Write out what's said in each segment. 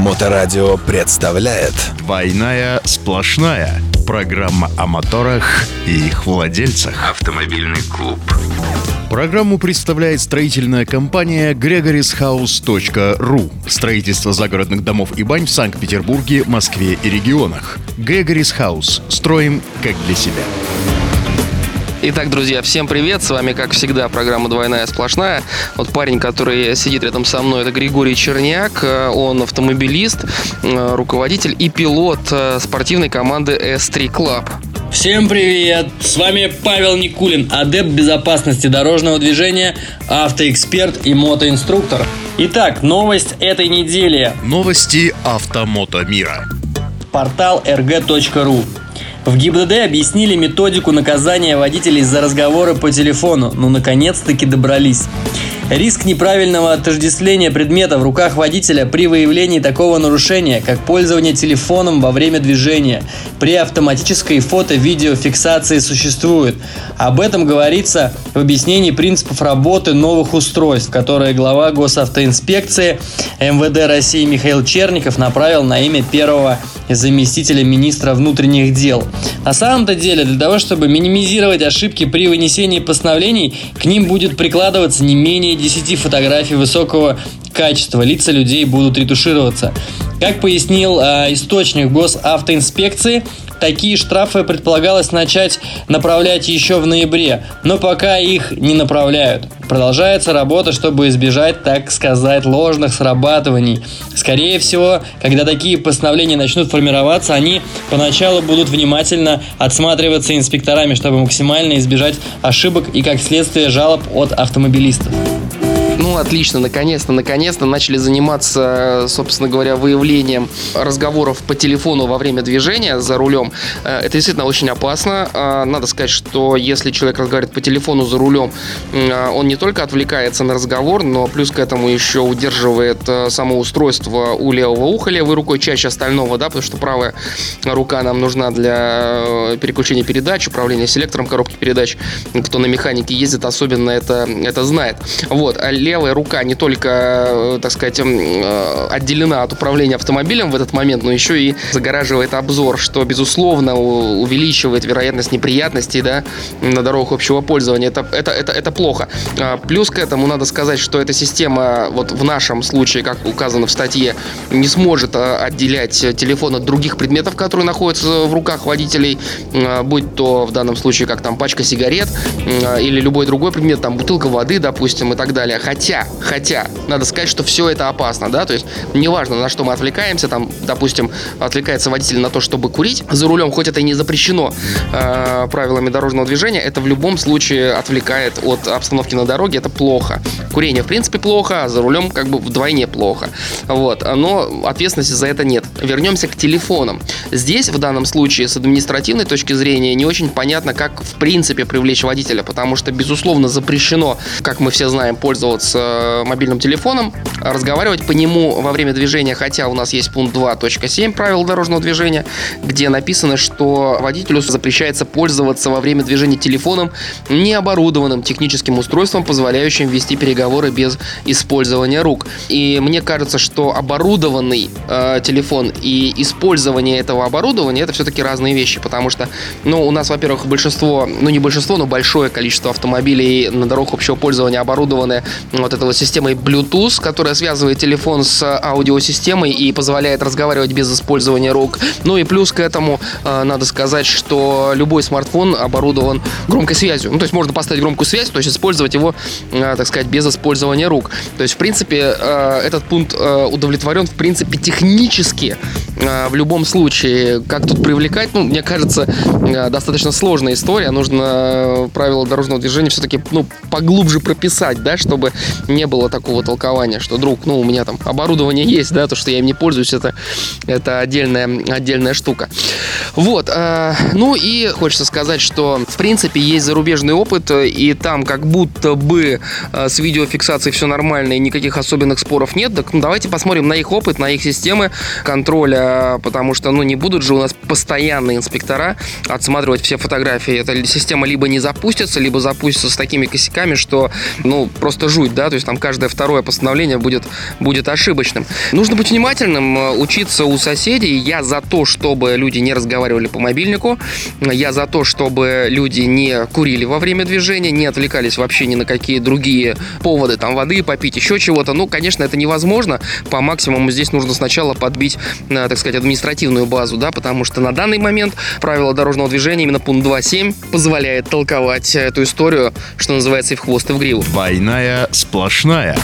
Моторадио представляет. «Двойная сплошная» Программа о моторах и их владельцах. Автомобильный клуб. Программу представляет строительная компания gregorishouse.ru Строительство загородных домов и бань в Санкт-Петербурге, Москве и регионах. Gregory's House. Строим как для себя. Итак, друзья, всем привет! С вами, как всегда, программа «Двойная сплошная». Вот парень, который сидит рядом со мной, это Григорий Черняк. Он автомобилист, э, руководитель и пилот э, спортивной команды S3 Club. Всем привет! С вами Павел Никулин, адепт безопасности дорожного движения, автоэксперт и мотоинструктор. Итак, новость этой недели. Новости автомото мира. Портал rg.ru в ГИБДД объяснили методику наказания водителей за разговоры по телефону. Ну, наконец-таки добрались. Риск неправильного отождествления предмета в руках водителя при выявлении такого нарушения, как пользование телефоном во время движения, при автоматической фото-видеофиксации существует. Об этом говорится в объяснении принципов работы новых устройств, которые глава госавтоинспекции МВД России Михаил Черников направил на имя первого заместителя министра внутренних дел. На самом-то деле, для того, чтобы минимизировать ошибки при вынесении постановлений, к ним будет прикладываться не менее 10 фотографий высокого качества. Лица людей будут ретушироваться. Как пояснил э, источник госавтоинспекции, такие штрафы предполагалось начать направлять еще в ноябре, но пока их не направляют. Продолжается работа, чтобы избежать, так сказать, ложных срабатываний. Скорее всего, когда такие постановления начнут формироваться, они поначалу будут внимательно отсматриваться инспекторами, чтобы максимально избежать ошибок и, как следствие, жалоб от автомобилистов. Ну, отлично, наконец-то, наконец-то начали заниматься, собственно говоря, выявлением разговоров по телефону во время движения за рулем. Э, это действительно очень опасно. Э, надо сказать, что если человек разговаривает по телефону за рулем, э, он не только отвлекается на разговор, но плюс к этому еще удерживает само устройство у левого уха левой рукой чаще остального, да, потому что правая рука нам нужна для переключения передач, управления селектором коробки передач. Кто на механике ездит, особенно это, это знает. Вот. А левая рука не только, э, так сказать, э, отделена от управления автомобилем в этот момент, но еще и загораживает обзор, что, безусловно, увеличивает вероятность неприятностей да, на дорогах общего пользования. Это, это, это, это плохо. А, плюс к этому надо сказать, что эта система, вот в нашем случае, как указано в статье, не сможет э, отделять телефон от других предметов, которые находятся в руках водителей, будь то в данном случае как там пачка сигарет или любой другой предмет, там бутылка воды, допустим, и так далее. Хотя, хотя, надо сказать, что все это опасно, да, то есть неважно, на что мы отвлекаемся, там, допустим, отвлекается водитель на то, чтобы курить за рулем, хоть это и не запрещено э, правилами дорожного движения, это в любом случае отвлекает от обстановки на дороге, это плохо. Курение, в принципе, плохо, а за рулем как бы вдвойне плохо. Вот, но ответственности за это нет. Вернемся к телефонам. Здесь, в данном случае, с административной точки зрения, не очень понятно, как в принципе привлечь водителя, потому что, безусловно, запрещено, как мы все знаем, пользоваться с э, мобильным телефоном, разговаривать по нему во время движения, хотя у нас есть пункт 2.7 правил дорожного движения, где написано, что водителю запрещается пользоваться во время движения телефоном необорудованным техническим устройством, позволяющим вести переговоры без использования рук. И мне кажется, что оборудованный э, телефон и использование этого оборудования это все-таки разные вещи, потому что, ну, у нас, во-первых, большинство, ну не большинство, но большое количество автомобилей на дорогах общего пользования оборудованы вот этой вот системой Bluetooth, которая связывает телефон с аудиосистемой и позволяет разговаривать без использования рук. Ну и плюс к этому э, надо сказать, что любой смартфон оборудован громкой связью. Ну, то есть можно поставить громкую связь, то есть использовать его, э, так сказать, без использования рук. То есть, в принципе, э, этот пункт удовлетворен, в принципе, технически в любом случае. Как тут привлекать, ну, мне кажется, достаточно сложная история. Нужно правила дорожного движения все-таки, ну, поглубже прописать, да, чтобы не было такого толкования, что, друг, ну, у меня там оборудование есть, да, то, что я им не пользуюсь, это, это отдельная, отдельная штука. Вот, э, ну и хочется сказать, что, в принципе, есть зарубежный опыт, и там как будто бы э, с видеофиксацией все нормально, и никаких особенных споров нет, так ну, давайте посмотрим на их опыт, на их системы контроля потому что, ну, не будут же у нас постоянные инспектора отсматривать все фотографии. Эта система либо не запустится, либо запустится с такими косяками, что, ну, просто жуть, да, то есть там каждое второе постановление будет, будет ошибочным. Нужно быть внимательным, э, учиться у соседей. Я за то, чтобы люди не разговаривали по мобильнику, я за то, чтобы люди не курили во время движения, не отвлекались вообще ни на какие другие поводы, там, воды попить, еще чего-то. Ну, конечно, это невозможно. По максимуму здесь нужно сначала подбить, э, так сказать, административную базу, да, потому что на данный момент правила дорожного движения, именно пункт 2.7, позволяет толковать эту историю, что называется, и в хвост, и в гриву. Двойная сплошная.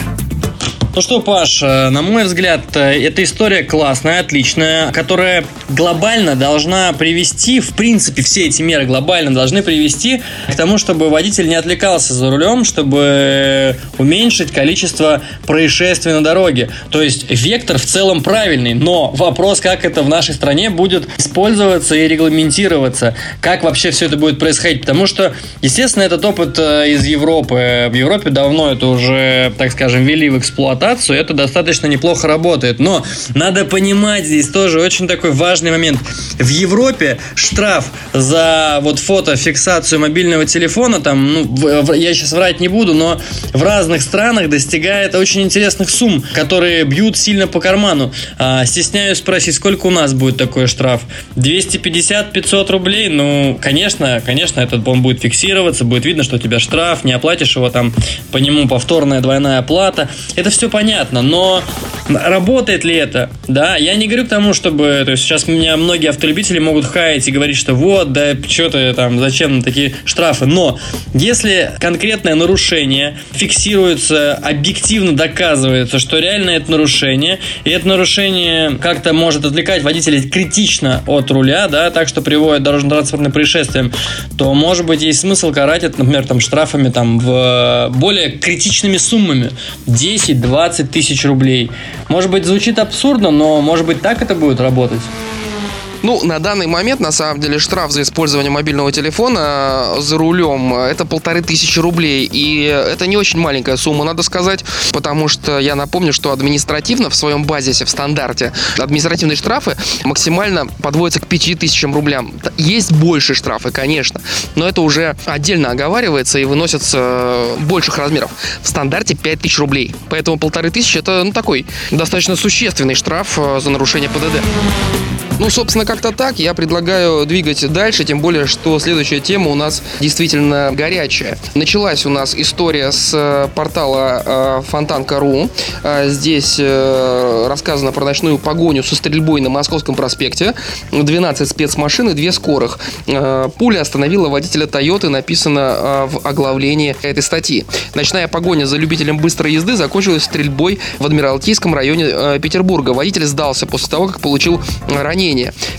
Ну что, Паш, э, на мой взгляд, э, эта история классная, отличная, которая глобально должна привести, в принципе, все эти меры глобально должны привести к тому, чтобы водитель не отвлекался за рулем, чтобы уменьшить количество происшествий на дороге. То есть вектор в целом правильный, но вопрос, как это в нашей стране будет использоваться и регламентироваться, как вообще все это будет происходить, потому что, естественно, этот опыт э, из Европы. В Европе давно это уже, так скажем, ввели в эксплуатацию, эксплуатацию, это достаточно неплохо работает. Но надо понимать здесь тоже очень такой важный момент. В Европе штраф за вот фотофиксацию мобильного телефона, там, ну, я сейчас врать не буду, но в разных странах достигает очень интересных сумм, которые бьют сильно по карману. А, стесняюсь спросить, сколько у нас будет такой штраф? 250-500 рублей? Ну, конечно, конечно, этот он будет фиксироваться, будет видно, что у тебя штраф, не оплатишь его там, по нему повторная двойная оплата. Это все понятно, но работает ли это? Да, я не говорю к тому, чтобы... То есть сейчас меня многие автолюбители могут хаять и говорить, что вот, да, что ты там, зачем такие штрафы. Но если конкретное нарушение фиксируется, объективно доказывается, что реально это нарушение, и это нарушение как-то может отвлекать водителей критично от руля, да, так что приводит дорожно-транспортным происшествиям, то, может быть, есть смысл карать это, например, там, штрафами там, в более критичными суммами. 10, 20, 20 тысяч рублей. Может быть, звучит абсурдно, но может быть так это будет работать? Ну, на данный момент, на самом деле, штраф за использование мобильного телефона э, за рулем э, это полторы тысячи рублей. И это не очень маленькая сумма, надо сказать, потому что я напомню, что административно в своем базисе, в стандарте, административные штрафы максимально подводятся к пяти тысячам рублям. Есть больше штрафы, конечно, но это уже отдельно оговаривается и выносится э, больших размеров. В стандарте 5 тысяч рублей. Поэтому полторы тысячи это ну, такой достаточно существенный штраф за нарушение ПДД. Ну, собственно, как-то так. Я предлагаю двигать дальше, тем более, что следующая тема у нас действительно горячая. Началась у нас история с э, портала э, фонтанка.ру. Э, здесь рассказано про ночную погоню со стрельбой на Московском проспекте. 12 спецмашин и 2 скорых. Пуля остановила водителя Тойоты, написано в оглавлении этой статьи. Ночная погоня за любителем быстрой езды закончилась стрельбой в Адмиралтейском районе Петербурга. Водитель сдался после того, как получил ранение.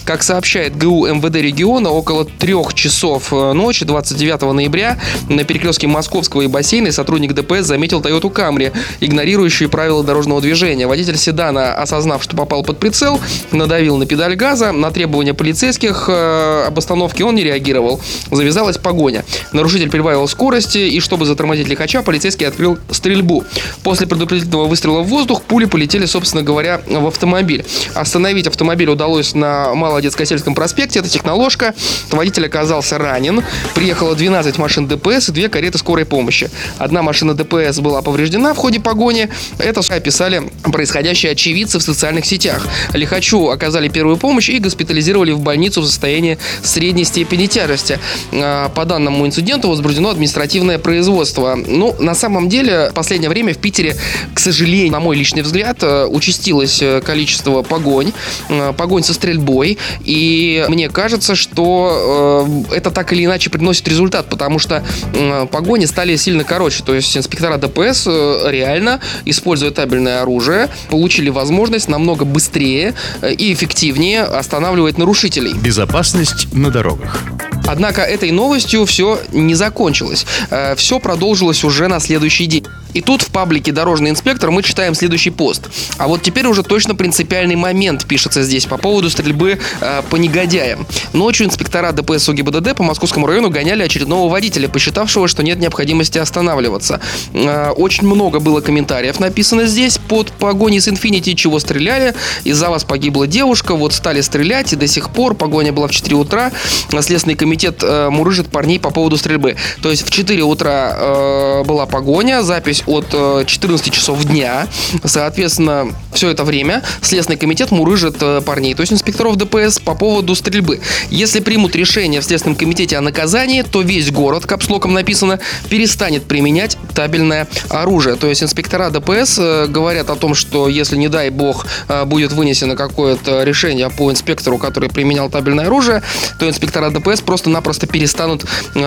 Как сообщает ГУ МВД региона, около трех часов э, ночи 29 ноября на перекрестке Московского и бассейна сотрудник ДПС заметил Toyota Camry, игнорирующую правила дорожного движения. Водитель седана, осознав, что попал под прицел, надавил на педаль газа. На требования полицейских э, об остановке он не реагировал. Завязалась погоня. Нарушитель прибавил скорости, и чтобы затормозить лихача, полицейский открыл стрельбу. После предупредительного выстрела в воздух пули полетели, собственно говоря, в автомобиль. Остановить автомобиль удалось на Малодетско-сельском проспекте. Это техноложка. Водитель оказался ранен. Приехало 12 машин ДПС и две кареты скорой помощи. Одна машина ДПС была повреждена в ходе погони. Это описали происходящее очевидцы в социальных сетях. Лихачу оказали первую помощь и госпитализировали в больницу в состоянии средней степени тяжести. А, по данному инциденту возбуждено административное производство. Ну, на самом деле, в последнее время в Питере, к сожалению, на мой личный взгляд, э, участилось э, количество погонь. Э, погонь со стрельбой. И мне кажется, что э, это так или иначе приносит результат, потому что э, погони стали сильно короче. То есть инспектора ДПС э, реально, используя табельное оружие, получили возможность намного быстрее э, и эффективнее останавливать нарушителей. Безопасность на дорогах. Однако этой новостью все не закончилось. Э, все продолжилось уже на следующий день. И тут в паблике «Дорожный инспектор» мы читаем следующий пост. А вот теперь уже точно принципиальный момент пишется здесь по поводу стрельбы э, по негодяям. Ночью инспектора ДПС УГИБДД по Московскому району гоняли очередного водителя, посчитавшего, что нет необходимости останавливаться. Э, очень много было комментариев написано здесь под погоней с Infinity, чего стреляли. Из-за вас погибла девушка, вот стали стрелять, и до сих пор погоня была в 4 утра. Следственный комитет э, мурыжит парней по поводу стрельбы. То есть в 4 утра э, была погоня, запись от 14 э, часов дня. Соответственно, все это время Следственный комитет мурыжит э, парней, то есть инспекторов ДПС по поводу стрельбы. Если примут решение в Следственном комитете о наказании, то весь город, капслоком написано, перестанет применять табельное оружие. То есть инспектора ДПС э, говорят о том, что если, не дай бог, будет вынесено какое-то решение по инспектору, который применял табельное оружие, то инспектора ДПС просто-напросто перестанут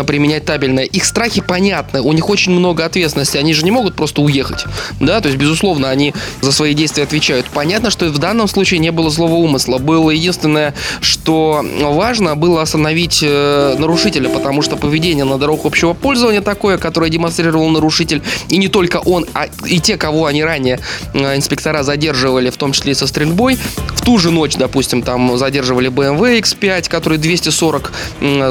применять табельное. Их страхи понятны, у них очень много ответственности, они же не могут могут просто уехать. Да, то есть, безусловно, они за свои действия отвечают. Понятно, что в данном случае не было злого умысла. Было единственное, что важно, было остановить э, нарушителя, потому что поведение на дорогах общего пользования такое, которое демонстрировал нарушитель, и не только он, а и те, кого они ранее э, инспектора задерживали, в том числе и со стрельбой. В ту же ночь, допустим, там задерживали BMW X5, который 240,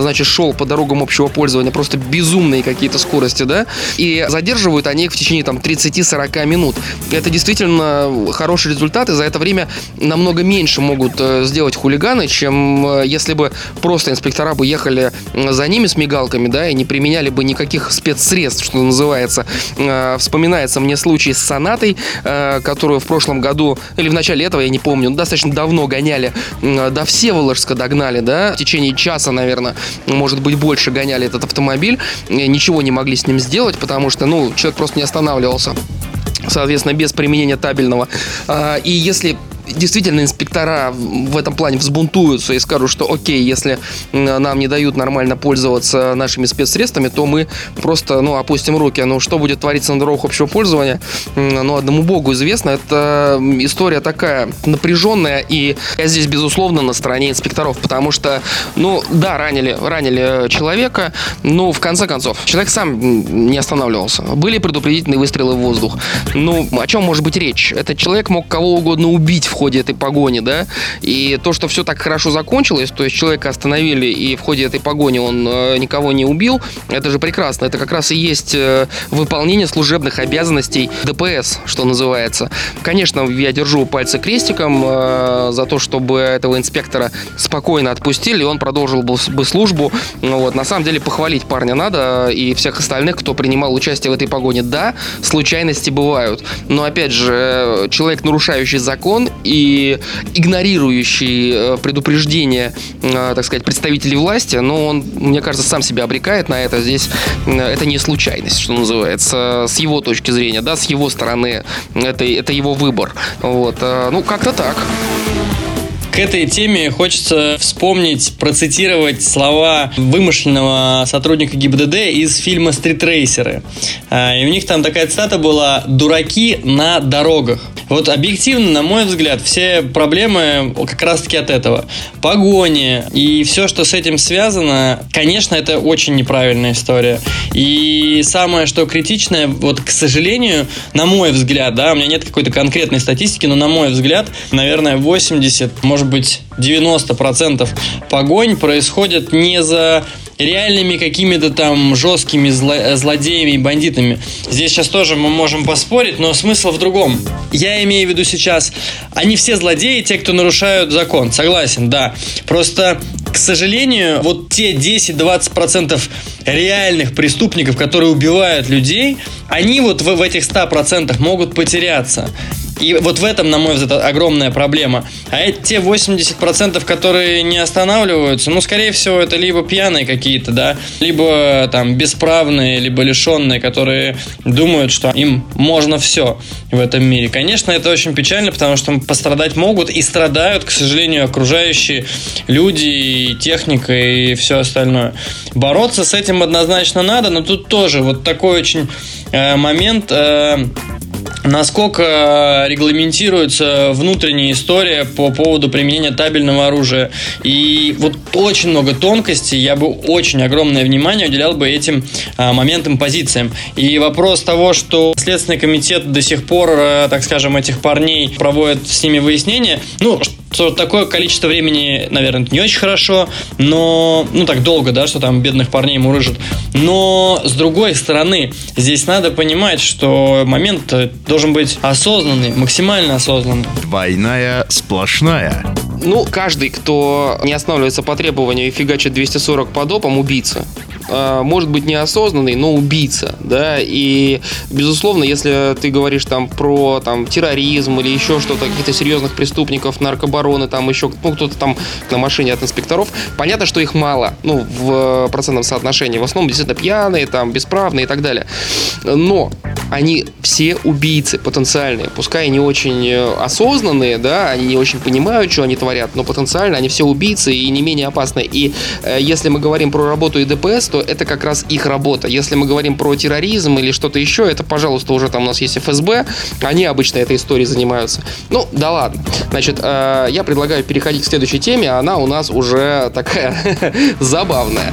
значит, шел по дорогам общего пользования, просто безумные какие-то скорости, да, и задерживают они их в течение там 30-40 минут. Это действительно хороший результат, и за это время намного меньше могут э, сделать хулиганы, чем э, если бы просто инспектора бы ехали за ними с мигалками, да, и не применяли бы никаких спецсредств, что называется. Э, вспоминается мне случай с Сонатой, которую в прошлом году, или в начале этого, я не помню, достаточно давно гоняли, до Всеволожска догнали, да, в течение часа, наверное, может быть, больше гоняли этот автомобиль, ничего не могли с ним сделать, потому что, ну, человек просто не останавливался соответственно, без применения табельного. А, и если действительно инспектора в этом плане взбунтуются и скажут, что окей, если нам не дают нормально пользоваться нашими спецсредствами, то мы просто, ну, опустим руки. Ну, что будет твориться на дорогах общего пользования, ну, одному богу известно. Это история такая напряженная, и я здесь, безусловно, на стороне инспекторов, потому что, ну, да, ранили, ранили человека, но в конце концов, человек сам не останавливался. Были предупредительные выстрелы в воздух. Ну, о чем может быть речь? Этот человек мог кого угодно убить в ходе этой погони, да, и то, что все так хорошо закончилось, то есть человека остановили, и в ходе этой погони он э, никого не убил, это же прекрасно. Это как раз и есть э, выполнение служебных обязанностей ДПС, что называется. Конечно, я держу пальцы крестиком э, за то, чтобы этого инспектора спокойно отпустили, и он продолжил бы, службу. Ну, вот. На самом деле похвалить парня надо и всех остальных, кто принимал участие в этой погоне. Да, случайности бывают, но опять же, человек, нарушающий закон и игнорирующий э, предупреждения, э, так сказать, представителей власти, но он, мне кажется, сам себя обрекает на это. Здесь э, это не случайность, что называется, с его точки зрения, да, с его стороны, это, это его выбор. Вот, ну, как-то так. К этой теме хочется вспомнить, процитировать слова вымышленного сотрудника ГИБДД из фильма «Стритрейсеры». И у них там такая цитата была «Дураки на дорогах». Вот объективно, на мой взгляд, все проблемы как раз-таки от этого. Погони и все, что с этим связано, конечно, это очень неправильная история. И самое, что критичное, вот, к сожалению, на мой взгляд, да, у меня нет какой-то конкретной статистики, но на мой взгляд, наверное, 80, может быть, 90% погонь происходит не за реальными какими-то там жесткими зло- злодеями и бандитами. Здесь сейчас тоже мы можем поспорить, но смысл в другом. Я имею в виду сейчас, они все злодеи, те, кто нарушают закон. Согласен, да. Просто, к сожалению, вот те 10-20% реальных преступников, которые убивают людей, они вот в, в этих 100% могут потеряться. И вот в этом, на мой взгляд, огромная проблема. А те 80%, которые не останавливаются, ну, скорее всего, это либо пьяные какие-то, да, либо там бесправные, либо лишенные, которые думают, что им можно все в этом мире. Конечно, это очень печально, потому что пострадать могут и страдают, к сожалению, окружающие люди, и техника и все остальное. Бороться с этим однозначно надо, но тут тоже вот такой очень э, момент... Э, насколько регламентируется внутренняя история по поводу применения табельного оружия. И вот очень много тонкостей, я бы очень огромное внимание уделял бы этим а, моментам, позициям. И вопрос того, что Следственный комитет до сих пор, а, так скажем, этих парней проводит с ними выяснение, ну, что такое количество времени, наверное, не очень хорошо, но, ну, так долго, да, что там бедных парней мурыжат. Но, с другой стороны, здесь надо понимать, что момент должен быть осознанный, максимально осознанный. Двойная сплошная. Ну, каждый, кто не останавливается по требованию и фигачит 240 по допам, убийца. А, может быть неосознанный, но убийца, да, и, безусловно, если ты говоришь там про там терроризм или еще что-то, каких-то серьезных преступников, наркобароны, там еще, ну, кто-то там на машине от инспекторов, понятно, что их мало, ну, в процентном соотношении, в основном действительно пьяные, там, бесправные и так далее, но они все убийцы потенциальные, пускай не очень э, осознанные, да, они не очень понимают, что они творят, но потенциально они все убийцы и не менее опасные. И э, если мы говорим про работу и ДПС, то это как раз их работа. Если мы говорим про терроризм или что-то еще, это, пожалуйста, уже там у нас есть ФСБ, они обычно этой историей занимаются. Ну, да ладно. Значит, э, я предлагаю переходить к следующей теме, она у нас уже такая забавная.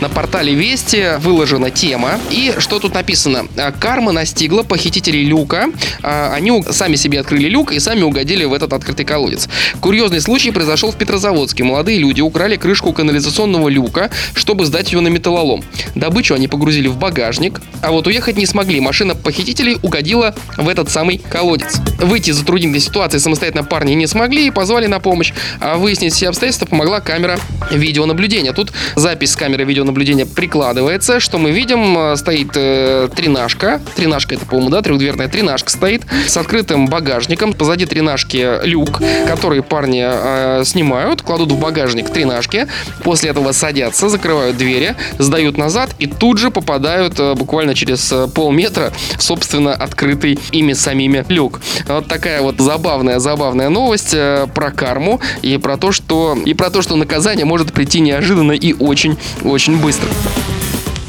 На портале Вести выложена тема. И что тут написано? «А, Карма настигла похитителей люка. А, они сами себе открыли люк и сами угодили в этот открытый колодец. Курьезный случай произошел в Петрозаводске. Молодые люди украли крышку канализационного люка, чтобы сдать ее на металлолом. Добычу они погрузили в багажник, а вот уехать не смогли. Машина похитителей угодила в этот самый колодец. Выйти из затруднительной ситуации самостоятельно парни не смогли и позвали на помощь. А выяснить все обстоятельства помогла камера видеонаблюдения. Тут запись с камеры видеонаблюдения наблюдения прикладывается. Что мы видим? Э, стоит э, тренажка. Тренажка это, по-моему, да, трехдверная тренажка стоит с открытым багажником. Позади тренажки люк, который парни э, снимают, кладут в багажник тренажки. После этого садятся, закрывают двери, сдают назад и тут же попадают э, буквально через э, полметра собственно, открытый ими самими люк. Вот такая вот забавная, забавная новость э, про карму и про то, что и про то, что наказание может прийти неожиданно и очень, очень быстро.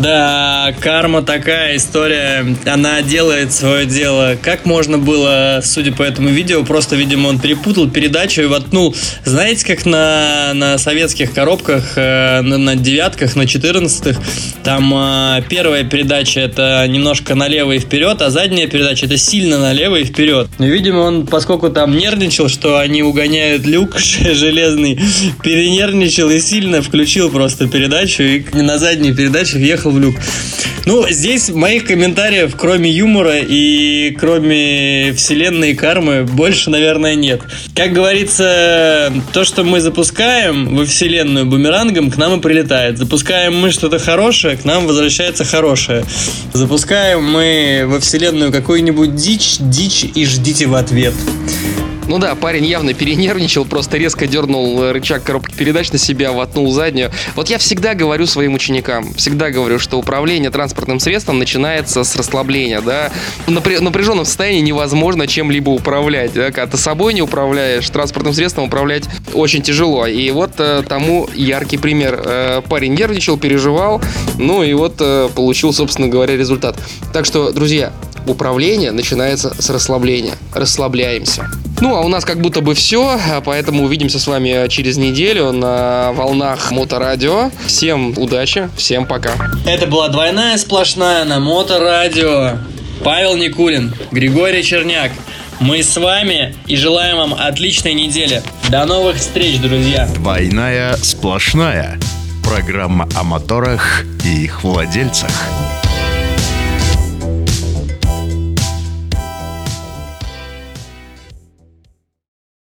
Да, карма такая история, она делает свое дело. Как можно было, судя по этому видео, просто, видимо, он перепутал передачу и воткнул, знаете, как на, на советских коробках, э, на, на девятках, на четырнадцатых, там э, первая передача это немножко налево и вперед, а задняя передача это сильно налево и вперед. Но, видимо, он, поскольку там нервничал, что они угоняют люк железный, перенервничал и сильно включил просто передачу и на задней передаче въехал в люк. Ну, здесь моих комментариев, кроме юмора и кроме вселенной кармы, больше, наверное, нет. Как говорится, то, что мы запускаем во вселенную бумерангом, к нам и прилетает. Запускаем мы что-то хорошее, к нам возвращается хорошее. Запускаем мы во вселенную какую-нибудь дичь, дичь и ждите в ответ. Ну да, парень явно перенервничал, просто резко дернул рычаг коробки передач на себя, вотнул заднюю. Вот я всегда говорю своим ученикам, всегда говорю, что управление транспортным средством начинается с расслабления, да. В напряженном состоянии невозможно чем-либо управлять, да. Когда ты собой не управляешь, транспортным средством управлять очень тяжело. И вот э, тому яркий пример. Э, парень нервничал, переживал, ну и вот э, получил, собственно говоря, результат. Так что, друзья, управление начинается с расслабления. Расслабляемся. Ну, а у нас как будто бы все, поэтому увидимся с вами через неделю на волнах Моторадио. Всем удачи, всем пока. Это была двойная сплошная на Моторадио. Павел Никулин, Григорий Черняк. Мы с вами и желаем вам отличной недели. До новых встреч, друзья. Двойная сплошная. Программа о моторах и их владельцах.